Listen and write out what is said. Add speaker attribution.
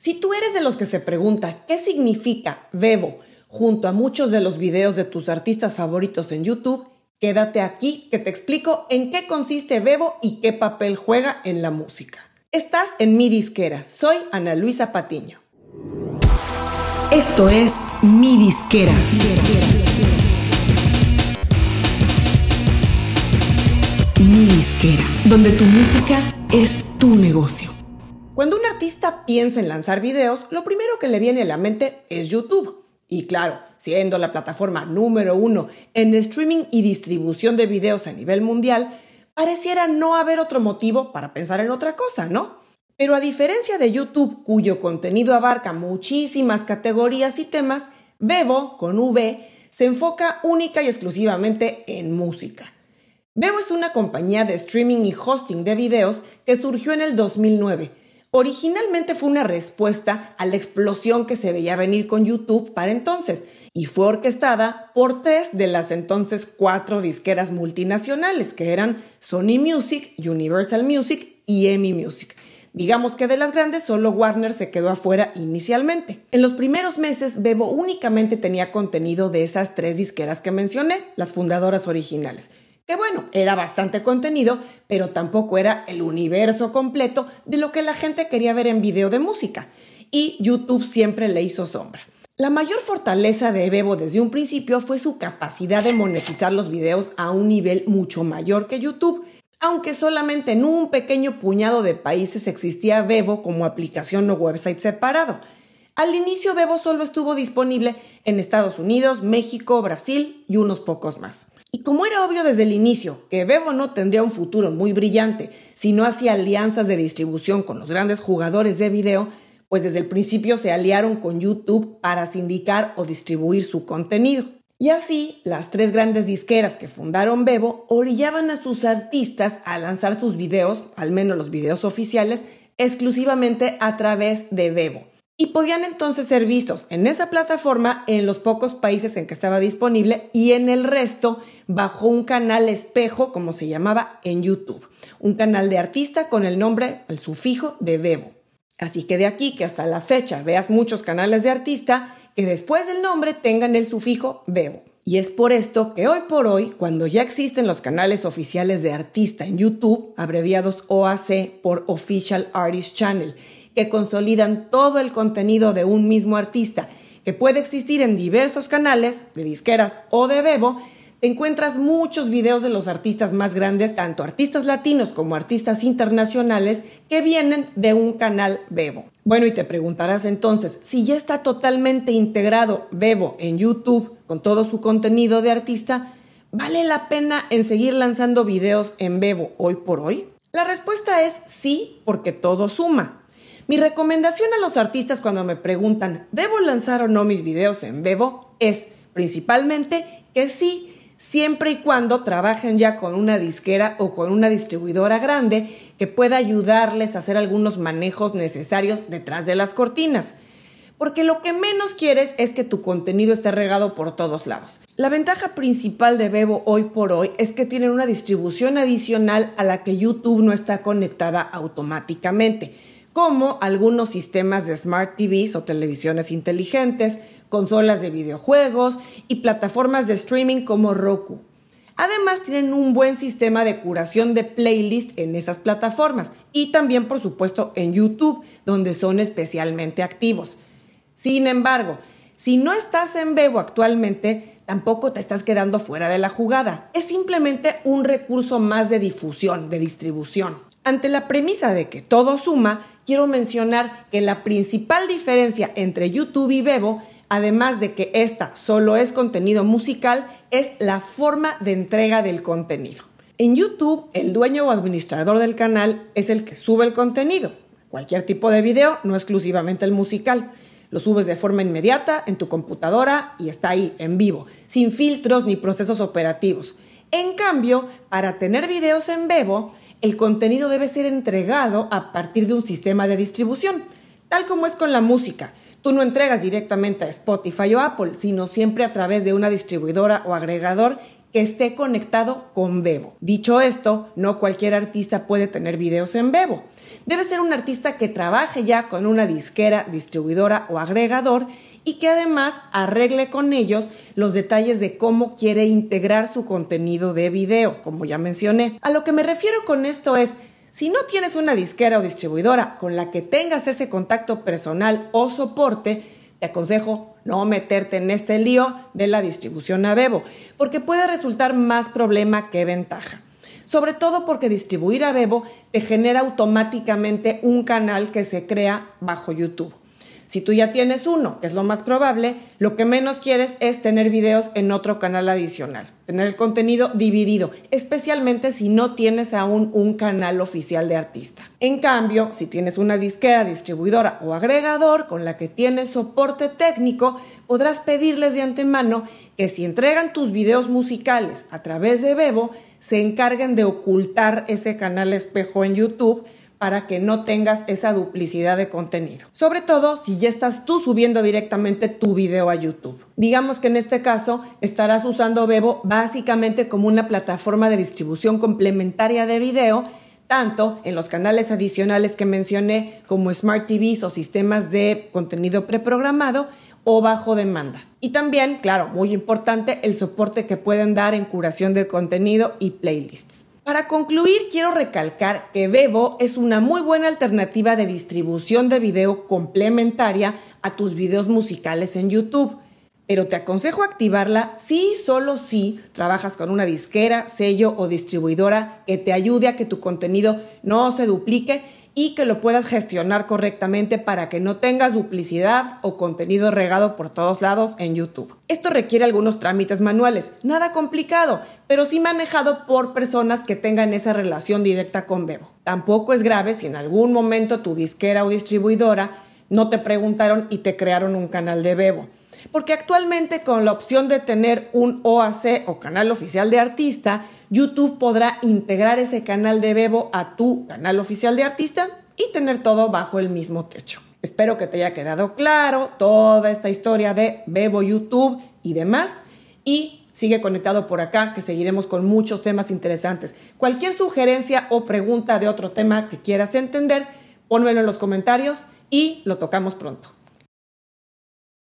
Speaker 1: Si tú eres de los que se pregunta qué significa Bebo junto a muchos de los videos de tus artistas favoritos en YouTube, quédate aquí que te explico en qué consiste Bebo y qué papel juega en la música. Estás en mi disquera, soy Ana Luisa Patiño.
Speaker 2: Esto es mi disquera. Mi disquera, donde tu música es tu negocio.
Speaker 1: Cuando un artista piensa en lanzar videos, lo primero que le viene a la mente es YouTube. Y claro, siendo la plataforma número uno en streaming y distribución de videos a nivel mundial, pareciera no haber otro motivo para pensar en otra cosa, ¿no? Pero a diferencia de YouTube, cuyo contenido abarca muchísimas categorías y temas, Bebo, con V, se enfoca única y exclusivamente en música. Bebo es una compañía de streaming y hosting de videos que surgió en el 2009 Originalmente fue una respuesta a la explosión que se veía venir con YouTube para entonces y fue orquestada por tres de las entonces cuatro disqueras multinacionales que eran Sony Music, Universal Music y EMI Music. Digamos que de las grandes solo Warner se quedó afuera inicialmente. En los primeros meses Bebo únicamente tenía contenido de esas tres disqueras que mencioné, las fundadoras originales que bueno, era bastante contenido, pero tampoco era el universo completo de lo que la gente quería ver en video de música. Y YouTube siempre le hizo sombra. La mayor fortaleza de Bebo desde un principio fue su capacidad de monetizar los videos a un nivel mucho mayor que YouTube, aunque solamente en un pequeño puñado de países existía Bebo como aplicación o website separado. Al inicio Bebo solo estuvo disponible en Estados Unidos, México, Brasil y unos pocos más. Y como era obvio desde el inicio que Bebo no tendría un futuro muy brillante si no hacía alianzas de distribución con los grandes jugadores de video, pues desde el principio se aliaron con YouTube para sindicar o distribuir su contenido. Y así, las tres grandes disqueras que fundaron Bebo orillaban a sus artistas a lanzar sus videos, al menos los videos oficiales, exclusivamente a través de Bebo y podían entonces ser vistos en esa plataforma en los pocos países en que estaba disponible y en el resto bajo un canal espejo, como se llamaba en YouTube, un canal de artista con el nombre, el sufijo de Bebo. Así que de aquí que hasta la fecha veas muchos canales de artista que después del nombre tengan el sufijo Bebo. Y es por esto que hoy por hoy, cuando ya existen los canales oficiales de artista en YouTube, abreviados OAC por Official Artist Channel, que consolidan todo el contenido de un mismo artista, que puede existir en diversos canales, de disqueras o de Bebo, te encuentras muchos videos de los artistas más grandes, tanto artistas latinos como artistas internacionales, que vienen de un canal Bebo. Bueno, y te preguntarás entonces, si ya está totalmente integrado Bebo en YouTube con todo su contenido de artista, ¿vale la pena en seguir lanzando videos en Bebo hoy por hoy? La respuesta es sí, porque todo suma. Mi recomendación a los artistas cuando me preguntan, ¿debo lanzar o no mis videos en Bebo? Es principalmente que sí, siempre y cuando trabajen ya con una disquera o con una distribuidora grande que pueda ayudarles a hacer algunos manejos necesarios detrás de las cortinas. Porque lo que menos quieres es que tu contenido esté regado por todos lados. La ventaja principal de Bebo hoy por hoy es que tienen una distribución adicional a la que YouTube no está conectada automáticamente como algunos sistemas de smart TVs o televisiones inteligentes, consolas de videojuegos y plataformas de streaming como Roku. Además tienen un buen sistema de curación de playlist en esas plataformas y también por supuesto en YouTube, donde son especialmente activos. Sin embargo, si no estás en Bebo actualmente, tampoco te estás quedando fuera de la jugada. Es simplemente un recurso más de difusión, de distribución. Ante la premisa de que todo suma, quiero mencionar que la principal diferencia entre YouTube y Bebo, además de que esta solo es contenido musical, es la forma de entrega del contenido. En YouTube, el dueño o administrador del canal es el que sube el contenido. Cualquier tipo de video, no exclusivamente el musical. Lo subes de forma inmediata en tu computadora y está ahí, en vivo, sin filtros ni procesos operativos. En cambio, para tener videos en Bebo, el contenido debe ser entregado a partir de un sistema de distribución, tal como es con la música. Tú no entregas directamente a Spotify o Apple, sino siempre a través de una distribuidora o agregador que esté conectado con Bebo. Dicho esto, no cualquier artista puede tener videos en Bebo. Debe ser un artista que trabaje ya con una disquera, distribuidora o agregador y que además arregle con ellos los detalles de cómo quiere integrar su contenido de video, como ya mencioné. A lo que me refiero con esto es, si no tienes una disquera o distribuidora con la que tengas ese contacto personal o soporte, te aconsejo no meterte en este lío de la distribución a Bebo, porque puede resultar más problema que ventaja. Sobre todo porque distribuir a Bebo te genera automáticamente un canal que se crea bajo YouTube. Si tú ya tienes uno, que es lo más probable, lo que menos quieres es tener videos en otro canal adicional, tener el contenido dividido, especialmente si no tienes aún un canal oficial de artista. En cambio, si tienes una disquera, distribuidora o agregador con la que tienes soporte técnico, podrás pedirles de antemano que si entregan tus videos musicales a través de Bebo, se encarguen de ocultar ese canal espejo en YouTube para que no tengas esa duplicidad de contenido. Sobre todo si ya estás tú subiendo directamente tu video a YouTube. Digamos que en este caso estarás usando Bebo básicamente como una plataforma de distribución complementaria de video tanto en los canales adicionales que mencioné como Smart TVs o sistemas de contenido preprogramado o bajo demanda. Y también, claro, muy importante, el soporte que pueden dar en curación de contenido y playlists. Para concluir, quiero recalcar que Bebo es una muy buena alternativa de distribución de video complementaria a tus videos musicales en YouTube. Pero te aconsejo activarla si solo si trabajas con una disquera, sello o distribuidora que te ayude a que tu contenido no se duplique y que lo puedas gestionar correctamente para que no tengas duplicidad o contenido regado por todos lados en YouTube. Esto requiere algunos trámites manuales, nada complicado, pero sí manejado por personas que tengan esa relación directa con Bebo. Tampoco es grave si en algún momento tu disquera o distribuidora no te preguntaron y te crearon un canal de Bebo. Porque actualmente con la opción de tener un OAC o canal oficial de artista, YouTube podrá integrar ese canal de Bebo a tu canal oficial de artista y tener todo bajo el mismo techo. Espero que te haya quedado claro toda esta historia de Bebo YouTube y demás. Y sigue conectado por acá, que seguiremos con muchos temas interesantes. Cualquier sugerencia o pregunta de otro tema que quieras entender, pónmelo en los comentarios y lo tocamos pronto.